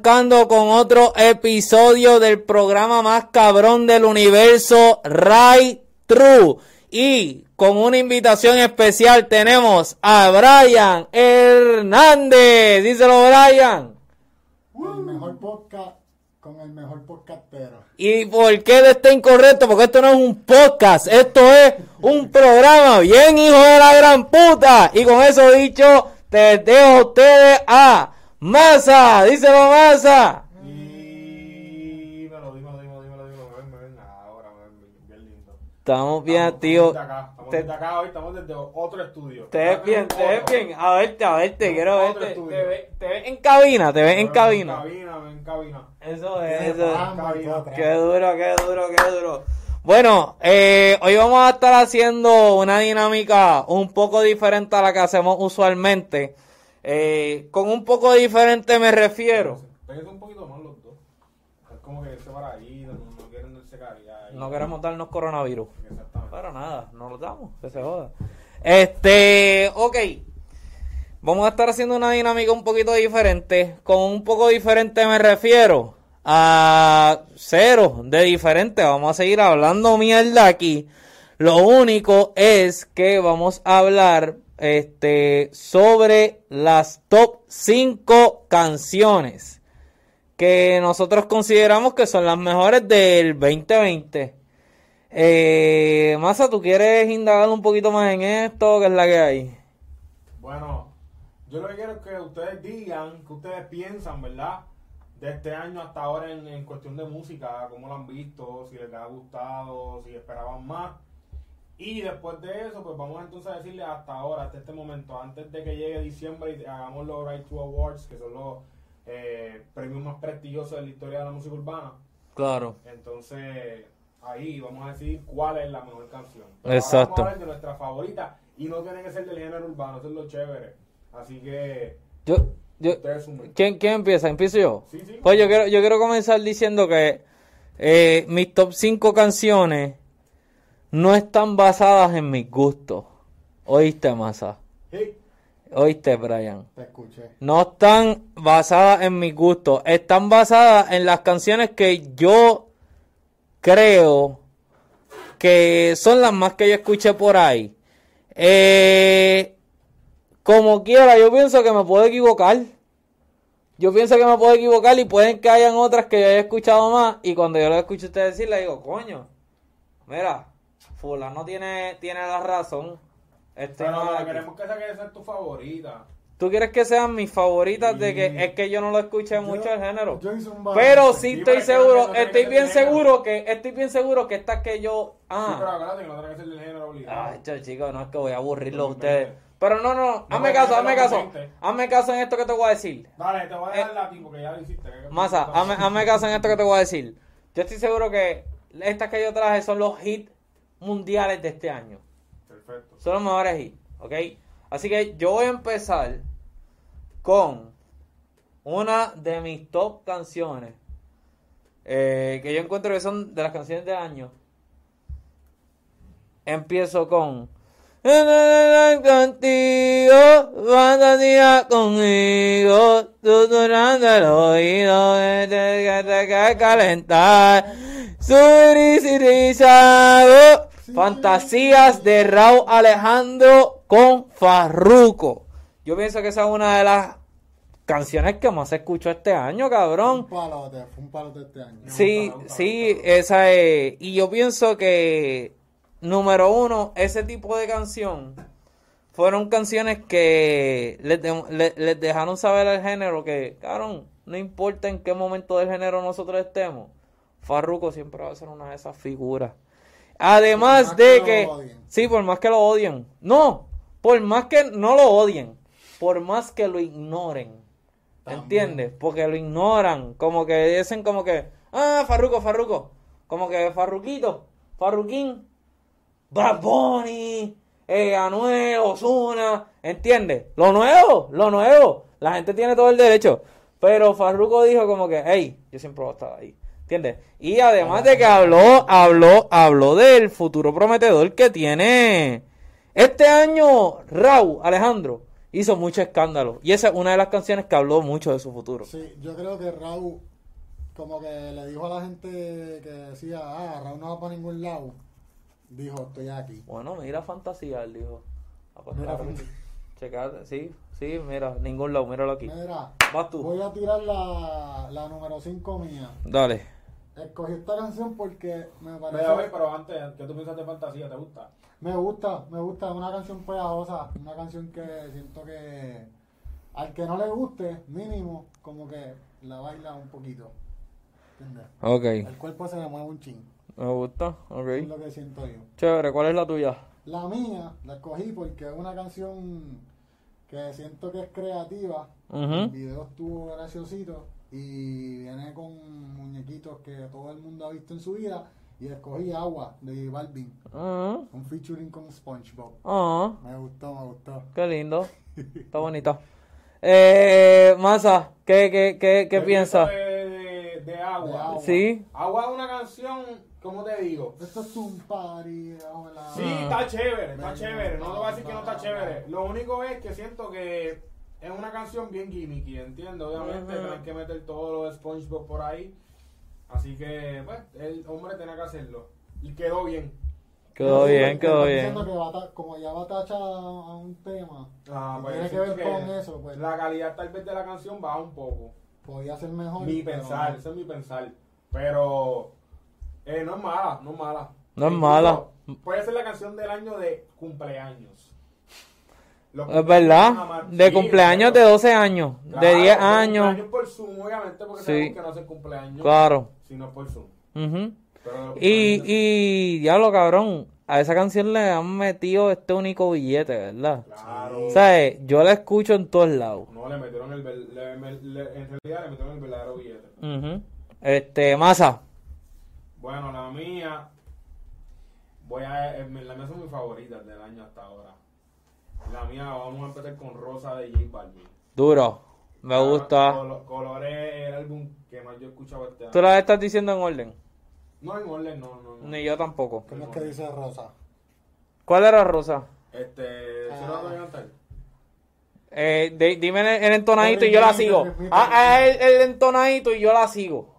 arrancando con otro episodio del programa más cabrón del universo, Right True. Y con una invitación especial tenemos a Brian Hernández. Díselo, Brian. El mejor podcast con el mejor podcastero. ¿Y por qué de está incorrecto? Porque esto no es un podcast, esto es un programa. Bien, hijo de la gran puta. Y con eso dicho, te dejo a ustedes a Masa. Díselo, Masa. Dímelo, dímelo, dímelo, dímelo, dímelo, me ven, me ven ahora, me ven bien lindo. Estamos bien, Estamos tío. desde acá, estamos Te- desde acá hoy, estamos desde otro estudio. Te ves bien, te ves bien. A verte, a verte, quiero verte. Te ves, te ves en cabina, te ves en cabina. En cabina, en cabina. Eso es, eso es. Qué duro, qué duro, qué duro. Bueno, eh, hoy vamos a estar haciendo una dinámica un poco diferente a la que hacemos usualmente. Eh, con un poco diferente me refiero. Pégate un poquito más los dos. Es como que para ahí, no, quieren darse caridad. No queremos darnos coronavirus. Exactamente. Pero nada, no lo damos, que se joda. Este, ok. Vamos a estar haciendo una dinámica un poquito diferente. Con un poco diferente me refiero a cero de diferente. Vamos a seguir hablando mierda aquí. Lo único es que vamos a hablar este, sobre las top 5 canciones que nosotros consideramos que son las mejores del 2020. Eh, Masa, ¿tú quieres indagar un poquito más en esto? ¿Qué es la que hay? Bueno, yo lo que quiero es que ustedes digan, que ustedes piensan, ¿verdad? De este año hasta ahora en, en cuestión de música, cómo lo han visto, si les ha gustado, si esperaban más. Y después de eso, pues vamos entonces a decirles hasta ahora, hasta este momento, antes de que llegue diciembre y hagamos los Right to Awards, que son los eh, premios más prestigiosos de la historia de la música urbana. Claro. Entonces, ahí vamos a decir cuál es la mejor canción. Exacto. Vamos a hablar de nuestra favorita y no tiene que ser del género urbano, eso es lo chévere. Así que, Yo, yo. ¿quién, ¿Quién empieza? ¿Empiezo yo? Sí, sí. Pues yo quiero, yo quiero comenzar diciendo que eh, mis top 5 canciones no están basadas en mis gustos. ¿Oíste, Masa? Sí. ¿Oíste, Brian? Te escuché. No están basadas en mis gustos, están basadas en las canciones que yo creo que son las más que yo escuché por ahí. Eh, como quiera, yo pienso que me puedo equivocar. Yo pienso que me puedo equivocar y pueden que hayan otras que yo haya escuchado más y cuando yo lo escucho a ustedes decir, le digo, coño, mira, fulano tiene, tiene la razón. Este Pero no es aquí". queremos que esa que sea tu favorita. ¿Tú quieres que sean mis favoritas de que es que yo no lo escuché mucho el género? Yo hice un Pero sí estoy pero no seguro, estoy bien seguro que estoy bien seguro que estas que yo Sí, pero ah, acuérdate que no tiene que ser del género obligado. ay, cho, chicos, no es que voy a aburrirlo a ustedes. Pero no, no, hazme porque caso, no hazme caso. Hazme caso en esto que te voy a decir. Dale, te voy a Eh, dejar la ti porque ya lo hiciste. Masa, hazme, hazme caso en esto que te voy a decir. Yo estoy seguro que estas que yo traje son los hits mundiales de este año. Perfecto. Son los mejores hits, ¿ok? Así que yo voy a empezar con una de mis top canciones eh, que yo encuentro que son de las canciones del año. Empiezo con contigo, fantasía conmigo, susurrando el oído, que te que calentar, surizado, fantasías de Raúl Alejandro con Farruco. Yo pienso que esa es una de las canciones que más se escuchó este año, cabrón. Un palote, fue un palote este año. Sí, sí, esa es. Y yo pienso que, número uno, ese tipo de canción fueron canciones que les, de- le- les dejaron saber al género que, cabrón, no importa en qué momento del género nosotros estemos, Farruko siempre va a ser una de esas figuras. Además más de que lo que, odien. sí, por más que lo odien, no, por más que no lo odien, por más que lo ignoren. También. ¿Entiendes? Porque lo ignoran. Como que dicen como que, ah, Farruco, Farruco. Como que Farruquito, Farruquín, Bad Bunny, eh, Anuel, Ozuna. ¿Entiendes? Lo nuevo, lo nuevo. La gente tiene todo el derecho. Pero Farruko dijo como que, hey, yo siempre voy a estar ahí. ¿Entiendes? Y además de que habló, habló, habló del futuro prometedor que tiene este año Raúl Alejandro. hizo mucho escándalo. Y esa es una de las canciones que habló mucho de su futuro. Sí, yo creo que Raúl, como que le dijo a la gente que decía, ah, Raúl no va para ningún lado. Dijo, estoy aquí. Bueno, mira fantasía, él dijo. Ah, pues Mira, claro. Checate, sí, sí, mira, ningún lado, míralo aquí. Mira, Vas tú. voy a tirar la, la número 5 mía. Dale. Escogí esta canción porque me parece... Pero, pero antes, ¿qué tú piensas de fantasía? ¿Te gusta? Me gusta, me gusta, es una canción pegajosa, una canción que siento que al que no le guste, mínimo, como que la baila un poquito. ¿Entiendes? Ok, El cuerpo se le mueve un ching, me gusta, es ok. lo que siento yo. Chévere, ¿cuál es la tuya? La mía la escogí porque es una canción que siento que es creativa, el Ujú. video estuvo graciosito y viene con muñequitos que todo el mundo ha visto en su vida y escogí Agua de Balvin, Ujú. un featuring con SpongeBob. Ah, Me gustó, me gustó. qué lindo. Está bonita. Eh, Masa, ¿qué, qué, qué, qué piensas? De, de- de agua. De agua. Sí. Agua es una canción, ¿cómo te digo? Esto es un party. Sí, Ah. está chévere, está Ven, chévere. No te voy a decir que no está chévere. Lo único es que siento que es una canción bien gimmicky, ¿entiendes? Obviamente Ujú. tenés que meter todo lo de SpongeBob por ahí. Así que, pues, el hombre tenía que hacerlo. Y quedó bien. Quedó Sí, bien, quedó bien. diciendo que va a ta- como ya va tachada a un tema, Ah, Y pues, tiene que ver con eso, pues. La calidad tal vez de la canción baja un poco. podía ser mejor. Mi pensar, ese es mi pensar. Pero eh, no es mala, no es mala. No es mala. Puede ser la canción del año de cumpleaños. Los Es verdad. De cumpleaños de exacto. 12 años, de Claro, 10 años. Cumpleaños por Zoom, obviamente, porque Sí. que no hacen cumpleaños. Claro. Sino por Zoom. Pero de los Y, y, diablo, cabrón, a esa canción le han metido este único billete, ¿verdad? Claro. ¿Sabes? Yo la escucho en todos lados. No, le metieron el. le- me- le- en realidad le metieron el verdadero billete. Ujú. Este, Masa. Bueno, la mía. Voy a. eh, La mía son mis favoritas del año hasta ahora. La mía, vamos a empezar con Rosa de J Balvin. Duro. Me Ah, gusta. Colo- Colores es el álbum que más yo he escuchado este año. ¿Tú la estás diciendo en orden? No en orden, no, no, no. Ni yo tampoco. ¿Cómo es que dice Rosa? ¿Cuál era Rosa? Este. ¿sí Ah. lo voy a cantar? Eh, de- dime el, el entonadito y yo la sigo. Ah, ah, el, el entonadito y yo la sigo.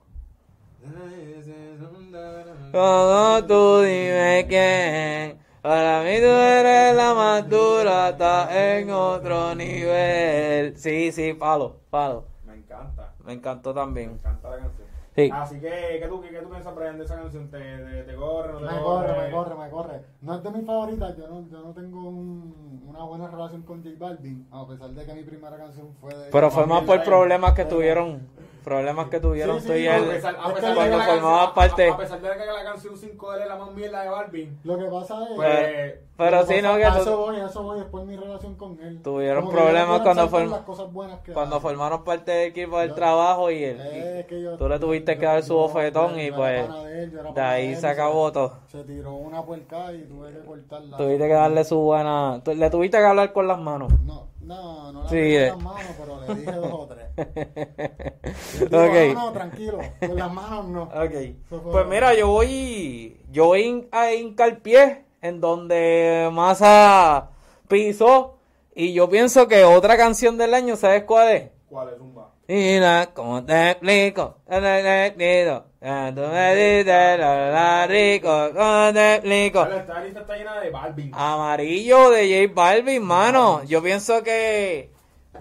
Todo tú dime quién. Para mí tú eres la más dura, estás en otro nivel. Sí, sí, palo, palo. Me encanta. Me encantó Me también. encanta la canción. Sí. Así que, ¿qué tú, qué, qué tú piensas, Brian, de esa canción? ¿Te, te, te corre, no te Me corre, me corre, me corre. No es de mis favoritas, yo no, yo no tengo un- una buena relación con J Balvin, a pesar de que mi primera canción fue de... Pero fue más por problemas que pero- tuvieron. Problemas que tuvieron Sí, tú y él. pesar, Es cuando la formabas canción- parte. a, pesar de que la canción 5 de él es la más mierda de Balvin. Lo que pasa es... Pues, Pero lo que sí, no, que tú- eso voy, a eso voy después mi relación con él. Tuvieron Como problemas cuando form- las cosas buenas que Cuando formaron parte del equipo del Yo- trabajo y él. Es que yo- tú le tuviste yo- que dar su bofetón y pues de él, ahí él, se acabó todo. Se tiró una puerca y tuve que cortarla. Tuviste que darle su buena. Le tuviste que hablar con las manos. No, no, no la Sí, eh. las manos, pero le dije dos o tres. Digo, no, no, tranquilo, con las manos no. Ok. Eso fue- Pues mira, yo voy. Yo voy a hincar pie en donde Massa pisó. Y yo pienso que otra canción del año, ¿sabes cuál es? ¿Cuál es Zumba? Mira, ¿cómo te explico? Te te explico. Tú me dices la la rico, ¿cómo te explico? Esta lista está llena de Balvin. Amarillo de J Balvin, mano. Yo pienso que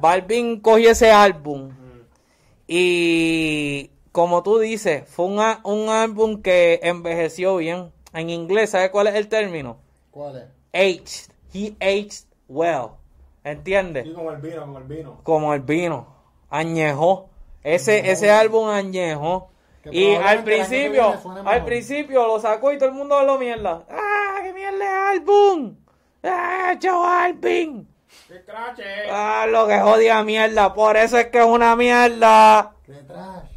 Balvin cogió ese álbum Mm. y, como tú dices, fue un, a- un álbum que envejeció bien. En inglés, ¿sabes cuál es el término? ¿Cuál es? Aged. He aged well. ¿Entiendes? Sí, como el vino, como el vino. como el vino, añejó. Ese, ese álbum añejó. Que Y al principio, al principio lo sacó y todo el mundo habló mierda. ¡Ah, qué mierda de álbum! ¡Ah, Alvin! ¡Qué crache! ¡Ah, lo que jodía mierda! Por eso es que es una mierda. ¡Qué trash!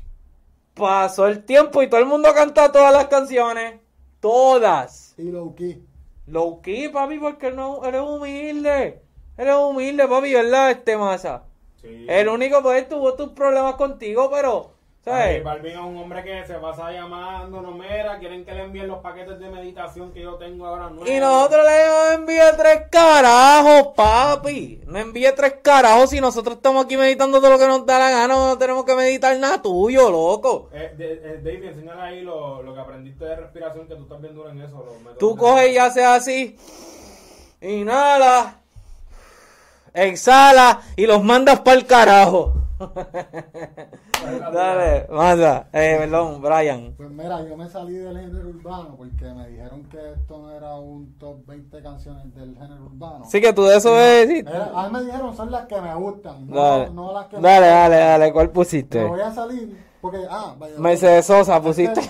Pasó el tiempo y todo el mundo canta todas las canciones. Todas. Y low key. Low key, papi, porque no, eres humilde. Eres humilde, papi, ¿verdad? Este masa. Sí. El único pues tuvo tus problemas contigo, pero ¿Sabes? J Balvin es un hombre que se pasa llamando, no mira, quieren que le envíen los paquetes de meditación que yo tengo ahora nuevos. Y nosotros le envíe tres carajos, papi. No envíe tres carajos si nosotros estamos aquí meditando todo lo que nos da la gana. No tenemos que meditar nada tuyo, loco. Eh, de- eh, David, enséñale ahí lo, lo que aprendiste de respiración, que tú estás bien duro en eso. los Tú coges y haces así. Inhala. Exhala. Y los mandas para el carajo. Dale, manda. Eh, perdón, Brian. Pues mira, yo me salí del género urbano porque me dijeron que esto no era un top 20 canciones del género urbano. Sí que tú de eso es... sí. A mí me dijeron son las que me gustan, no, Dale, no las que me dale, dale, dale. ¿Cuál pusiste? Me voy a salir porque, ah, vaya. Mercedes Sosa Este- pusiste. Este,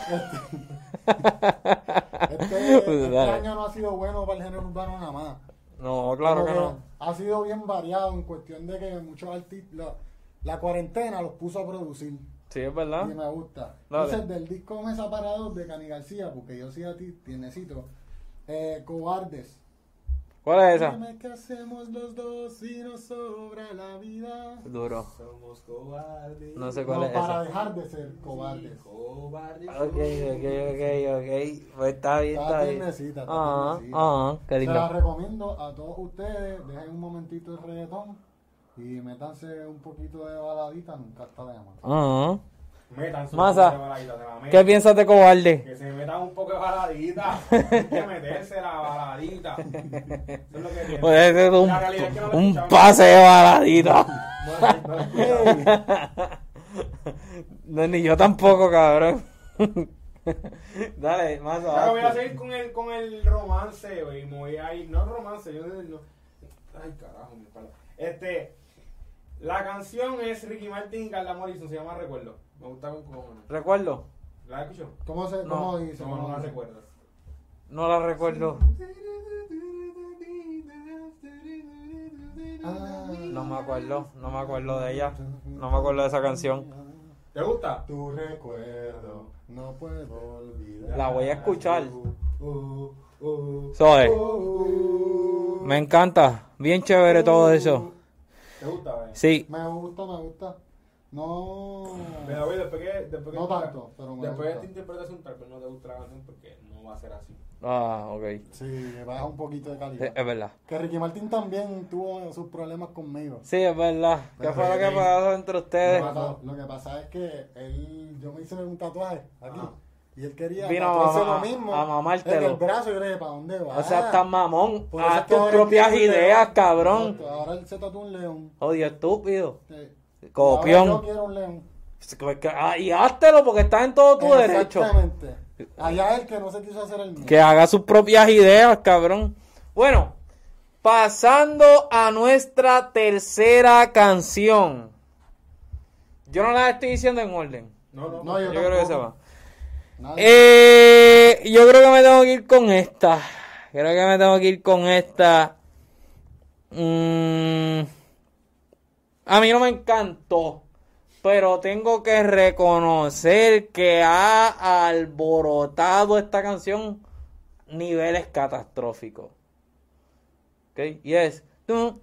este Pues Dale. año no ha sido bueno para el género urbano nada más. No, claro que no. Ha sido bien variado en cuestión de que muchos artistas, la, la cuarentena los puso a producir. Sí, es verdad. Y me gusta. Dale. Entonces, del disco Mesa Parador de Cani García, porque yo sí a ti necesito, eh, Cobardes. ¿Cuál es esa? Dime qué hacemos los dos si nos sobra la vida. Duro. Somos cobardes. No sé cuál No, es para esa. dejar de ser cobardes. Cobardes. Ok, ok, ok, ok. Pues está bien, Está está bien. tiernecita, está Ah, tiernecita. ah, qué Se la recomiendo a todos ustedes. Dejen un momentito el reggaetón y métanse un poquito de baladita. Nunca está de más. Ah. Metan su Masa, de baladita, la. ¿Qué piensas de cobarde? Que se metan un poco de baladita. Hay que meterse la baladita. Eso es lo que tiene. Puede ser un, La realidad es que no un escuchamos. pase de baladita. No, ni yo tampoco, cabrón. Dale, más Ahora voy a abajo. seguir con el, con el romance, güey. Me voy a ir. No romance, yo no. Ay, carajo, mi espalda. Este. La canción es Ricky Martin y Carla Morrison, se llama Recuerdo. Me gusta con cojones. Recuerdo. ¿La escuchó? ¿Cómo, se, No, cómo dice? No, ¿Cómo no la recuerdas. No la recuerdo. Ah. No me acuerdo, no me acuerdo de ella. No me acuerdo de esa canción. ¿Te gusta? Tu recuerdo, no puedo olvidar. La voy a escuchar. Uh, uh, Soy. uh. Me encanta. Bien chévere todo eso. ¿Te gusta? Sí. Me gusta, me gusta. No. Pero, güey, después que. Después que No tanto, pero me Después de esta interpretación, tal vez no te gusta la canción porque no va a ser así. Ah, ok. Sí, me baja un poquito de Sí, calidad. es verdad. Que Ricky Martin también tuvo sus problemas conmigo. Sí, es verdad. ¿Qué fue lo que pasó entre ustedes? Lo que, pasa, lo que pasa es que él, yo me hice un tatuaje aquí. Ajá. Y él quería Vino a lo mismo a mamártelo. en el brazo. Y yo le dije, ¿para dónde va? O sea, estás mamón. Que tus propias ideas, cabrón. Ahora él se tatuó un león. Odio, estúpido. Sí. Copión. Ahora yo quiero un león. Ah, Y háztelo porque está en todo tu derecho. Exactamente. Allá él que no se quiso hacer el mío. Que haga sus propias ideas, cabrón. Bueno, pasando a nuestra tercera canción. Yo no la estoy diciendo en orden. No, no. No, Yo, yo creo que se va. Eh, yo creo que me tengo que ir con esta. Creo que me tengo que ir con esta. Mm, a mí no me encantó. Pero tengo que reconocer que ha alborotado esta canción niveles catastróficos. Ok, y es. Tú.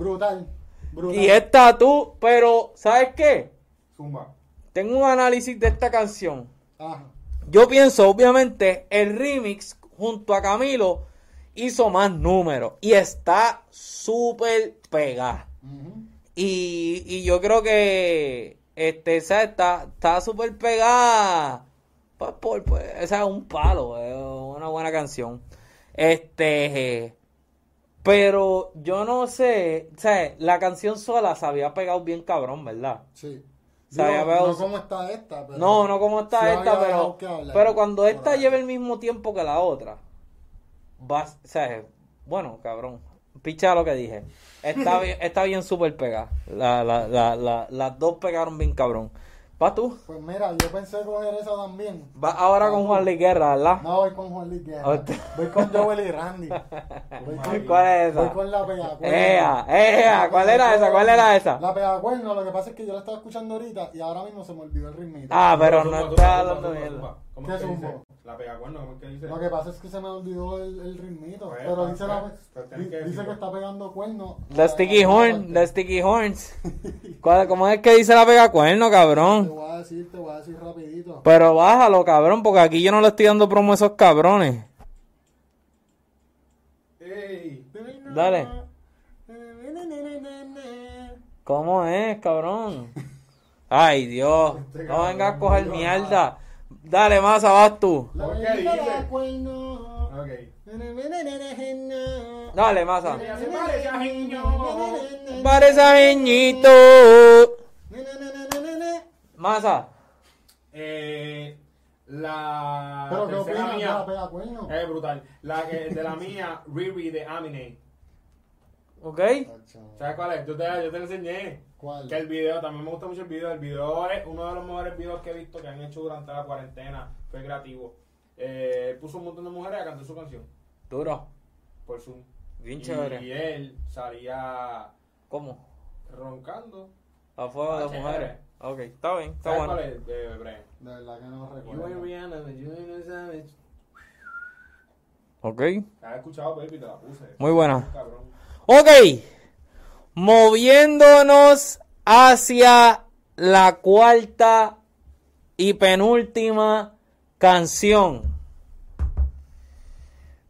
Brutal. Brutal. Y esta tú, pero ¿sabes qué? Zumba. Tengo un análisis de esta canción. Ajá. Yo pienso, obviamente, el remix junto a Camilo hizo más números y está súper pegada. Ujú. Y, y yo creo que este, esa está está súper pegada. Pues, por, pues, esa es un palo, es una buena canción. Este, pero yo no sé, o sea, la canción sola se había pegado bien cabrón, ¿verdad? Sí. Digo, pegado- no como está esta, pero... No, no como está sí esta, pero, hablar. pero cuando esta ahí. lleva el mismo tiempo que la otra, va, o sea, bueno, cabrón, picha lo que dije. Está bien, está bien súper pegada. La, la, la, la- las dos pegaron bien cabrón. ¿Vas tú? Pues mira, yo pensé coger esa también. Vas ahora con Juan Luis Guerra, ¿verdad? No, voy con Juan Luis Guerra. Voy con Joel y Randy. Voy con, ¿Cuál es voy esa? con la pegacuerno. Ea, ea, ¿cuál era esa? ¿Cuál era esa? La pegacuerno, lo que pasa es que yo la estaba escuchando ahorita y ahora mismo se me olvidó el ritmito. Ah, pero no zumba, hablando. ¿Cómo ¿Qué zumbo? La pegacuerno, ¿cómo es que dice? Lo que pasa es que se me olvidó el, el ritmito. Pues, pero pues, dice, la, pues, pues, tienes di- que dice que está pegando cuerno. The Sticky Horn, The Sticky Horns. ¿Cuál- ¿Cómo es que dice la pega cuerno, Te cabrón? voy a decir, te voy a decir rapidito. Pero bájalo, cabrón, porque aquí yo no le estoy dando promo a esos cabrones. Ey, Dale. ¿Cómo es, cabrón? Ay, Dios. Este No vengas a coger mierda. Dale, masa, vas tú. La ¿Por qué bellita dice? da cuerno. ok. Dale, masa. Parece a Genio. Parece a Jeñito. Masa. Eh, la Pero tercera mía es brutal. La que de la mía, Riri de Amine. ¿Ok? ¿Sabes cuál es? Yo te, yo te lo enseñé. ¿Cuál? Que el video, también me gusta mucho el video. El video es uno de los mejores videos que he visto que han hecho durante la cuarentena. Fue creativo. Eh, puso un montón de mujeres a cantar su canción Duro. por Zoom. Bien y, chévere. y él salía ¿Cómo? roncando. A fuego Ah, de chévere. mujeres. Ok, está bien, está ¿Sabes bueno. cuál es? De Brian. De verdad que no You recuerdo. Rihanna, but you ain't no savage. Ok. La he escuchado, baby, te la puse. Muy buena. Cabrón. Ok. Moviéndonos hacia la cuarta y penúltima canción.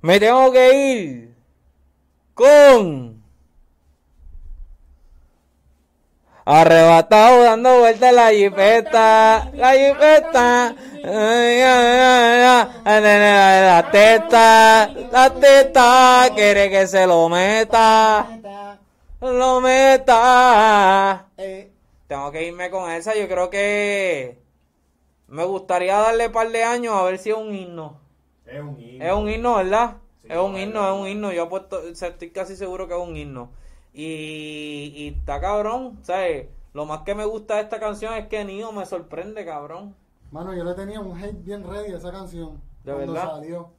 Me tengo que ir con Arrebatado dando vueltas la jipeta, la jipeta, la teta, la teta, quiere que se lo meta, lo meta. Eh, Tengo que irme con esa, yo creo que me gustaría darle un par de años a ver si es un himno. Es un himno. Es un himno, ¿verdad? Sí, es un no, himno, no, es un no. himno. Yo apuesto, estoy casi seguro que es un himno. Y, y está cabrón, ¿sabes? Lo más que me gusta de esta canción es que Nio me sorprende, cabrón. Mano, yo le tenía un hate bien ready a esa canción. ¿De cuando verdad? salió.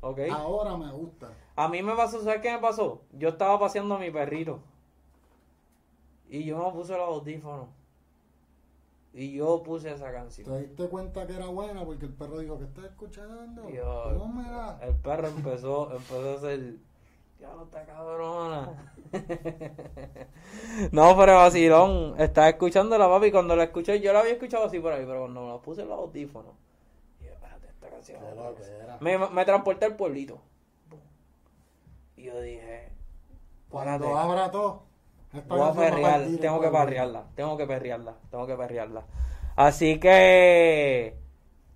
¿Ok? Ahora me gusta. A mí me pasó, ¿sabes qué me pasó? Yo estaba paseando a mi perrito. Y yo me puse los audífonos. Y yo puse esa ¿Te canción. diste cuenta que era buena? Porque el perro dijo que está escuchando. Pónmela. El perro empezó, empezó a hacer. No está cabrona. no, pero vacilón. Estaba escuchando la papi. Cuando la escuché, yo la había escuchado así por ahí, pero cuando me la puse en los audífonos. Y yo, espérate, esta canción. Qué loquera. Me, me transporté al pueblito. Y yo dije. Cuando espérate, abra todo. Voy a perrear, tengo que perrearla, tengo que perrearla, tengo que perrearla. Así que.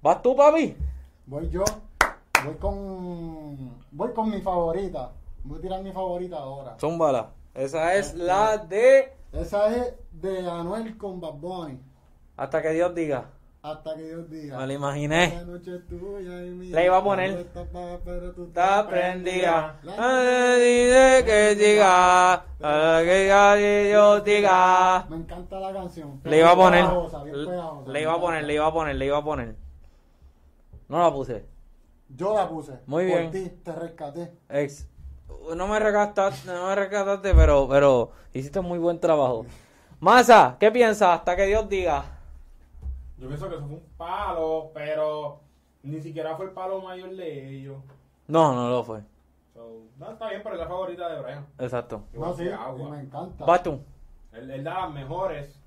¿Vas tú, papi? Voy yo. Voy con. Voy con mi favorita. Voy a tirar mi favorita ahora. Zúmbala. Esa es la de. Esa es de Anuel con Bad Bunny. Hasta que Dios diga. Hasta que Dios diga. Me lo imaginé. La noche es tuya y mía. La iba a poner. Pero tú estás prendida. Dice que diga. Hasta que Dios diga. Me encanta la canción. Le iba a poner. Le iba a poner, le iba a poner, le iba a poner. No la puse. Yo la puse. Muy Por bien. ti, te rescaté. Ex. No me rescataste, no me rescataste, pero, pero hiciste muy buen trabajo. Masa, ¿qué piensas? Hasta que Dios diga. Yo pienso que eso fue un palo, pero ni siquiera fue el palo mayor de ellos. No, no lo fue. So, no, está bien, pero es la favorita de Brian. Exacto. No, sí, agua. me encanta. Tú. Él, él da las mejores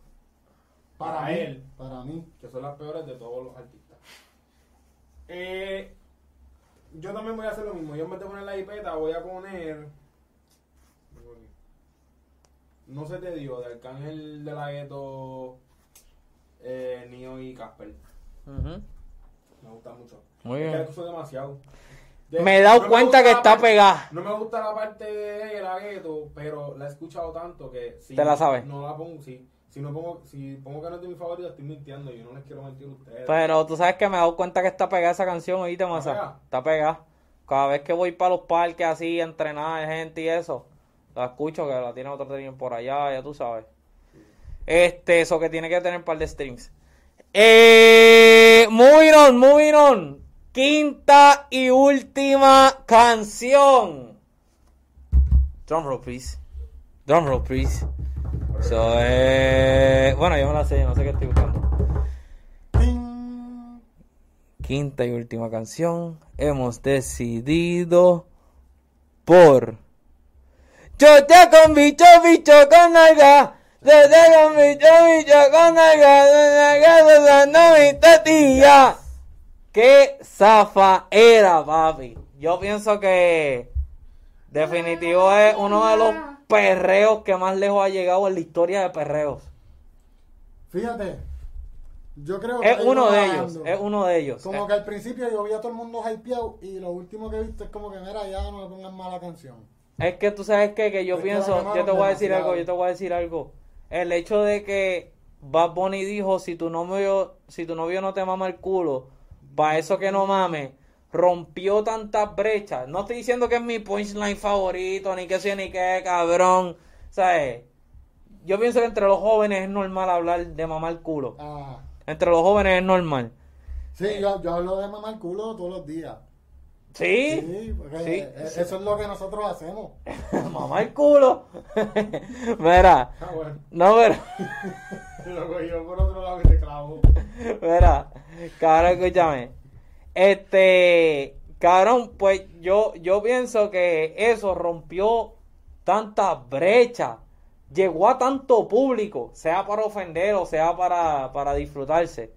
para para mí, él. Para mí. que son las peores de todos los artistas. Eh, yo también voy a hacer lo mismo. Yo en vez de poner la hipeta, voy a poner. No se te dio, de Arcángel de la Gueto, eh, Nio y Casper. Me gusta mucho. Muy Es que la bien. demasiado. Me he dado no cuenta que está parte- pegada. No me gusta la parte de la gueto, pero la he escuchado tanto que si ¿Te la sabes? No la pongo, sí. Si no pongo, si pongo que no es de mi favorito, estoy mintiendo. Yo no les quiero mentir a ustedes. Pero tú sabes que me he dado cuenta que está pegada esa canción, oíste, Masa. pegada? Está pegada. Cada vez que voy para los parques así, a entrenar gente y eso, la escucho que la tiene otro tren por allá, ya tú sabes. Este, eso que tiene que tener un par de strings. Eh, moving on, moving on. Quinta y última canción. Drum roll, please. Drum roll, please. So, eh, bueno, yo me la sé, no sé qué estoy buscando. Quinta y última canción. Hemos decidido por. Yo te con bicho, bicho con alga. Te con bicho, bicho con alga. No mi tetilla. Qué zafa era, papi. Yo pienso que definitivo es uno de los perreos que más lejos ha llegado en la historia de perreos. Fíjate, yo creo que Es uno de bajando. ellos, es uno de ellos. Como que al principio yo vi a todo el mundo hypeado y lo último que he visto es como que, mira, ya no me pongan mala canción. Es que tú sabes qué? que yo Es que pienso, quemaron yo te voy a decir algo, yo te voy a decir algo. El hecho de que Bad Bunny dijo, si tu novio, si tu novio no te mama el culo, para eso que no mame, rompió tantas brechas. No estoy diciendo que es mi punchline favorito, ni que sea ni que cabrón. ¿Sabes? Yo pienso que entre los jóvenes es normal hablar de mamar el culo. Ah, Entre los jóvenes es normal. sí, yo, yo hablo de mamar culo todos los días. ¿Sí? Sí, porque Sí, sí. eso es lo que nosotros hacemos. mamar el culo. Mira, Ah, bueno. no, pero... Lo cogió por otro lado y te clavó. Mira, cabrón, escúchame. Este, cabrón, pues yo, yo pienso que eso rompió tantas brechas, llegó a tanto público, sea para ofender o sea para, para disfrutarse,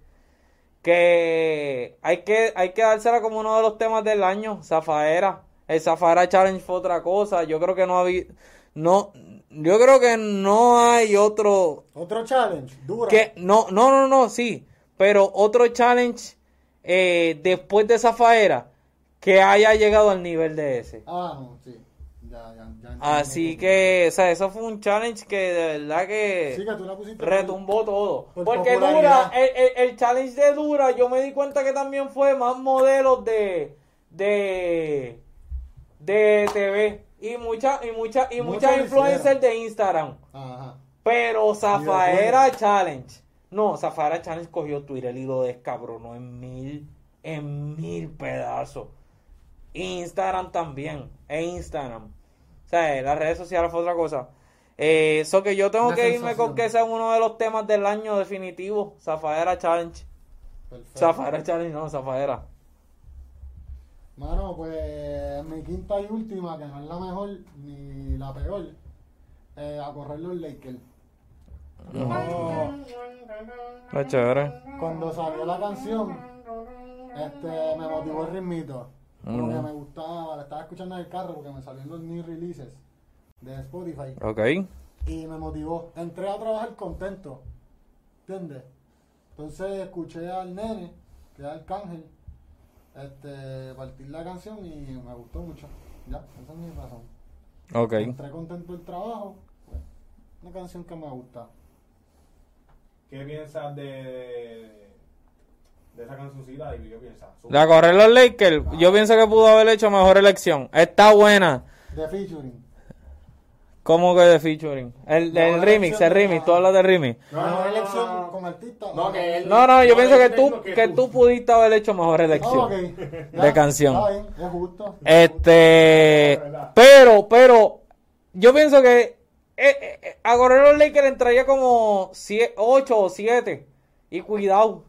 que hay que, hay que dársela como uno de los temas del año, Zafaera. El Zafaera Challenge fue otra cosa, yo creo que no había, no, yo creo que no hay otro, Otro challenge, dura. que no, no, no, no, sí. Pero otro challenge eh, después de esa faera que haya llegado al nivel de ese. Ah, sí. Ya, ya, Así que, o sea, eso fue un challenge que de verdad que Sí, retumbó todo. por Porque. Dura, el, el- el challenge de Dura, yo me di cuenta que también fue más modelos de de de TV y muchas y muchas y muchas influencers de Instagram. Ajá. Pero Zafaera Challenge. No, Zafaera Challenge cogió Twitter y lo descabronó en mil, en mil pedazos. Instagram también, e Instagram. O sea, las redes sociales fue otra cosa. Eh, Eso que yo tengo Una que irme con que sea uno de los temas del año definitivo. Zafaera Challenge. Perfecto. Zafaera Challenge, no, Zafaera. Mano, pues mi quinta y última, que no es la mejor ni la peor, eh, a correr los Lakers. Yo, Está chévere. cuando salió la canción, este, me motivó el ritmito. Como que Ujú. me gustaba, la estaba escuchando en el carro porque me salieron los new releases de Spotify. Ok. Y me motivó. Entré a trabajar contento. ¿Entiendes? Entonces escuché al nene, que es Arcángel, este, partir la canción y me gustó mucho. Ya, esa es mi razón. Ok. Entré contento del trabajo. pues, una canción que me gusta. ¿Qué piensas de, de esa cancioncita? ¿Y qué piensas? La correr los Lakers, yo pienso que pudo haber hecho mejor elección. Está buena. De featuring. ¿Cómo que de featuring? El, La el remix, el de remix, la- tú hablas del remix. No, no, Mejor no, no, elección no, no. con artista. No, que él- No, no, yo No, pienso que tú, que que tú. pudiste haber hecho mejor elección Ah, ok. de canción. Está bien, es justo. Este, pero, pero, yo pienso que eh, eh, eh, a correr los Lakers entraría como 8 o 7. Y cuidado.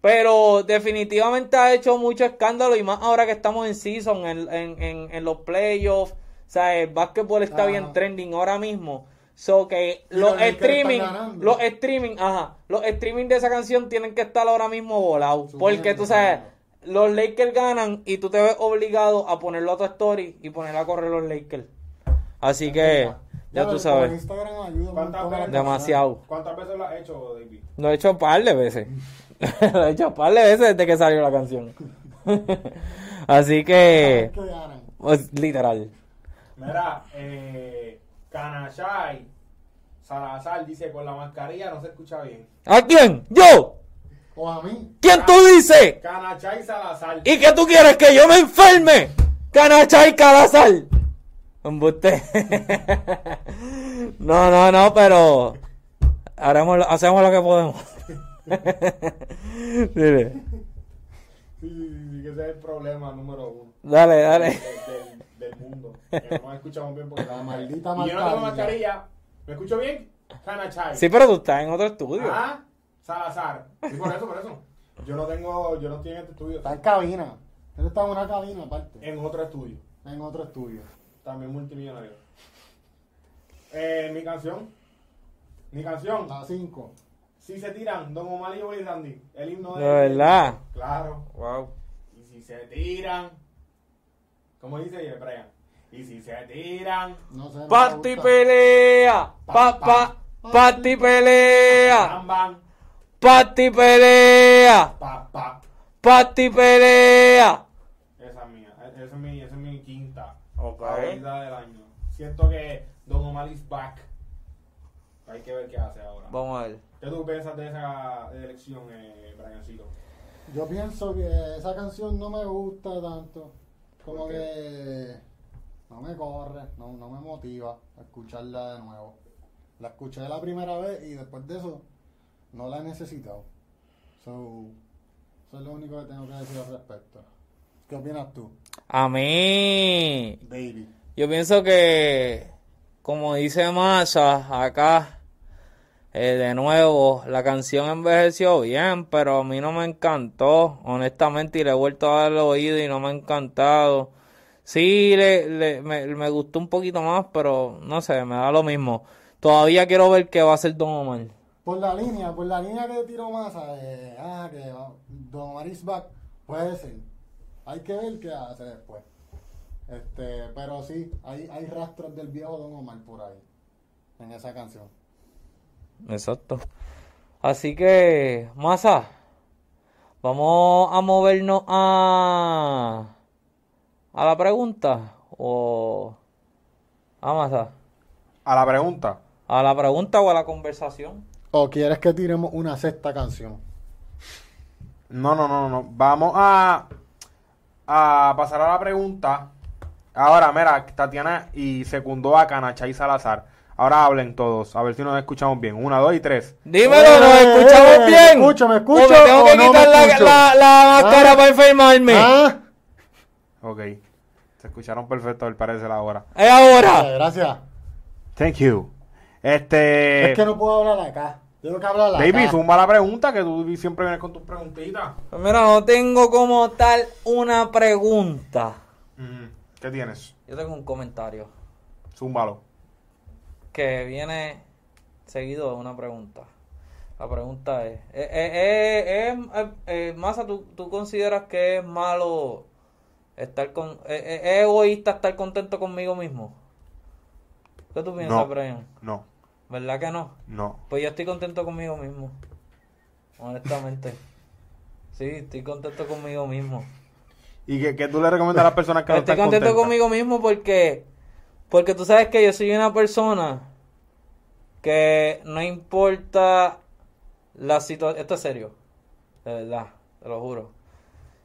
Pero definitivamente ha hecho mucho escándalo y más ahora que estamos en season, en, en, en, en los playoffs. O sea, el básquetbol está bien trending ahora mismo. So que Y los los streaming, los streaming, ajá, los streaming de esa canción tienen que estar ahora mismo volados. Porque tú sabes, los Lakers ganan y tú te ves obligado a ponerlo a tu story y poner a correr los Lakers. Así que, ya tú sabes, demasiado. ¿Cuántas veces lo has hecho, David? Lo he hecho un par de veces. lo he hecho un par de veces desde que salió la canción. Así que, pues, literal. Mira, eh, Canachay Salazar dice con la mascarilla no se escucha bien. ¿A quién? ¿Yo? O a mí. ¿Quién tú dices? Canachay Salazar. ¿Y qué tú quieres? ¿Que yo me enferme? Canacha y Calazar. Embuste. no, no, no, pero haremos, hacemos lo que podemos. Dile. Sí, sí, sí, que ese es el problema número uno Dale, dale. del- del mundo. Que no escuchamos bien porque La maldita Y yo no tengo mascarilla. mascarilla. ¿Me escucho bien? Hanachai. Sí, pero tú estás en otro estudio. Ah, Salazar. Y por eso, por eso. Yo no tengo, yo no estoy en este estudio. Está en cabina. Él está en una cabina aparte. En otro estudio. En otro estudio. También multimillonario. Eh, mi canción. Mi canción. A 5. Si se tiran, Don Omar y Willy Randy. El himno De verdad. Claro. Wow. Y si se tiran. ¿Cómo dice Brian? Y si se tiran. No sé. gusta. pelea. Pa, pa. Pati pelea. Bam, bam. Pati pelea. Pa, pa. Pati pelea. Esa es mía. Esa es mi, esa es mi quinta. Ok. Favorita del año. Siento que Don Omar is back. Hay que ver qué hace ahora. Vamos a ver. ¿Qué tú piensas de esa elección, eh, Briancito? Yo pienso que esa canción no me gusta tanto. Como que no me corre, no, no me motiva a escucharla de nuevo. La escuché la primera vez y después de eso no la he necesitado. So, eso es lo único que tengo que decir al respecto. ¿Qué opinas tú, A mí. baby? Yo pienso que, como dice Massa acá, eh, de nuevo, la canción envejeció bien, pero a mí no me encantó, honestamente, y le he vuelto a dar el oído y no me ha encantado. Sí, le, le- me, me gustó un poquito más, pero no sé, me da lo mismo. Todavía quiero ver qué va a hacer Don Omar. Por la línea, por la línea que tiró Massa, de, ah, que Don Omar is back, puede ser. Hay que ver qué hace después. Este, pero sí, hay, hay rastros del viejo Don Omar por ahí, en esa canción. Exacto. Así que, Massa, vamos a movernos a, a la pregunta. O a Massa, A la pregunta. a la pregunta o a la conversación. ¿O quieres que tiremos una sexta canción? No, no, no, no. Vamos a, a pasar a la pregunta. Ahora, mira, Tatiana y secundó a Canacha y Salazar. Ahora hablen todos, a ver si nos escuchamos bien. Una, dos y tres. Dímelo, ¿nos Eh, escuchamos eh, bien? ¿me escucho, me escucho ¿O me tengo o que no quitar la, la, la máscara Ah. para enfermarme? ¿Ah? Ok. Se escucharon perfecto, al parecer ahora. Es ahora. Gracias. Thank you. Este. Es que no puedo hablar acá. Tengo que hablar. Baby, zumba la pregunta, que tú siempre vienes con tus preguntitas. Pues mira, no tengo como tal una pregunta. Mm, ¿Qué tienes? Yo tengo un comentario. Zúmbalo. que viene seguido de una pregunta. La pregunta es, eh, eh, eh, eh, eh, Masa, ¿tú, tú consideras que es malo estar con, eh, eh, es egoísta estar contento conmigo mismo? ¿Qué tú piensas, No. Brian? No, ¿Verdad que no? no. Pues yo estoy contento conmigo mismo, honestamente. Sí, estoy contento conmigo mismo. ¿Y qué, qué tú le recomiendas a las personas que no Estoy contento conmigo mismo porque, porque tú sabes que yo soy una persona que no importa la situación, esto es serio, de verdad, te lo juro.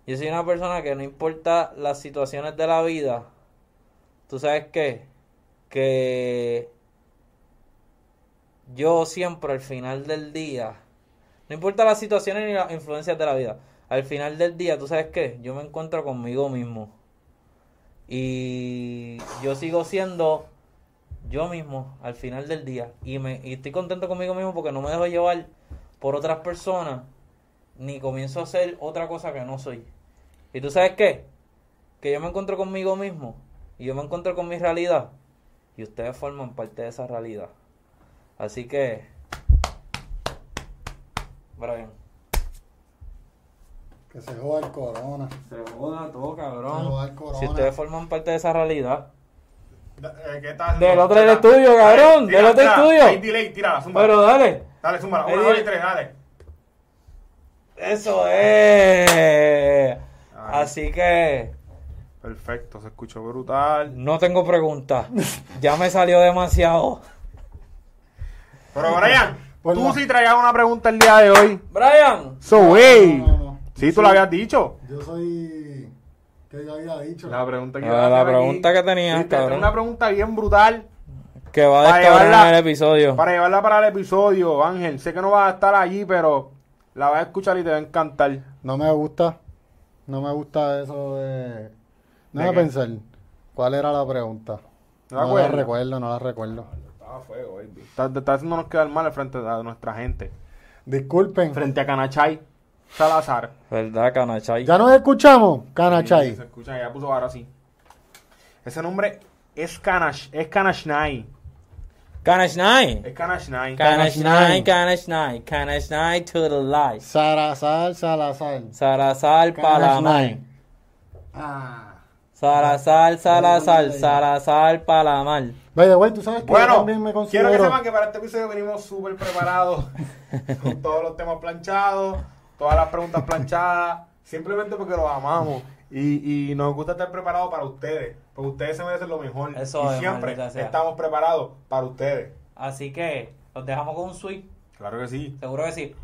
Yo soy una persona que no importa las situaciones de la vida, tú sabes qué, que yo siempre al final del día, no importa las situaciones ni las influencias de la vida, al final del día, tú sabes qué, yo me encuentro conmigo mismo. Y yo sigo siendo yo mismo al final del día. Y, me, y estoy contento conmigo mismo porque no me dejo llevar por otras personas. Ni comienzo a hacer otra cosa que no soy. Y tú sabes qué? Que yo me encuentro conmigo mismo. Y yo me encuentro con mi realidad. Y ustedes forman parte de esa realidad. Así que... Brian. Que se joda el corona. Se joda todo, Se cabrón. joda el corona. Si ustedes forman parte de esa realidad. Eh, ¿qué tal? Del otro Tira. estudio, cabrón, del otro estudio. Hay delay, tira, zúmbala. Pero dale. Dale. Ahí Una, dos y tres, dale. Eso es. Ay. Así que Perfecto, se escuchó brutal. no tengo preguntas. Ya me salió demasiado. Pero Brian, Pues tú la- sí traías una pregunta el día de hoy. Brian. So, wey. No, no, no. Sí, tú lo habías dicho. Yo soy. que yo había dicho? La pregunta que Ah, la pregunta aquí. que tenías, Sí, te- cabrón. una pregunta bien brutal. Que va a Para descabronar llevarla- el episodio. Para llevarla para el episodio, Ángel. Sé que no vas a estar allí, pero La vas a escuchar y te va a encantar. No me gusta. No me gusta eso de. Déjame qué? pensar. ¿Cuál era la pregunta? ¿No No la recuerdo, no la recuerdo. Estaba a fuego, baby. Está, está haciéndonos quedar mal frente a nuestra gente. Disculpen. Frente a Canachay Salazar. ¿Verdad, Canachay? ¿Ya nos escuchamos? Sí, Canachay. se escucha, ya puso ahora sí. Ese nombre es Kanash, es Kanashnai. Canachnai. Es Kanashnai. Canachnai, Canachnai. Canachnai to the light. Sarazar, Salazar. Sarazal Palamar. Ah. Sarazal, Salazar, Sarazal Palamar. Vaya, güey, tú sabes que yo Bueno, también me quiero que sepan que para este episodio venimos súper preparados, con todos los temas planchados, todas las preguntas planchadas, simplemente porque los amamos y, y nos gusta estar preparados para ustedes, porque ustedes se merecen lo mejor Eso y es, siempre estamos preparados para ustedes. Así que los dejamos con un sweep. Claro que sí. Seguro que sí.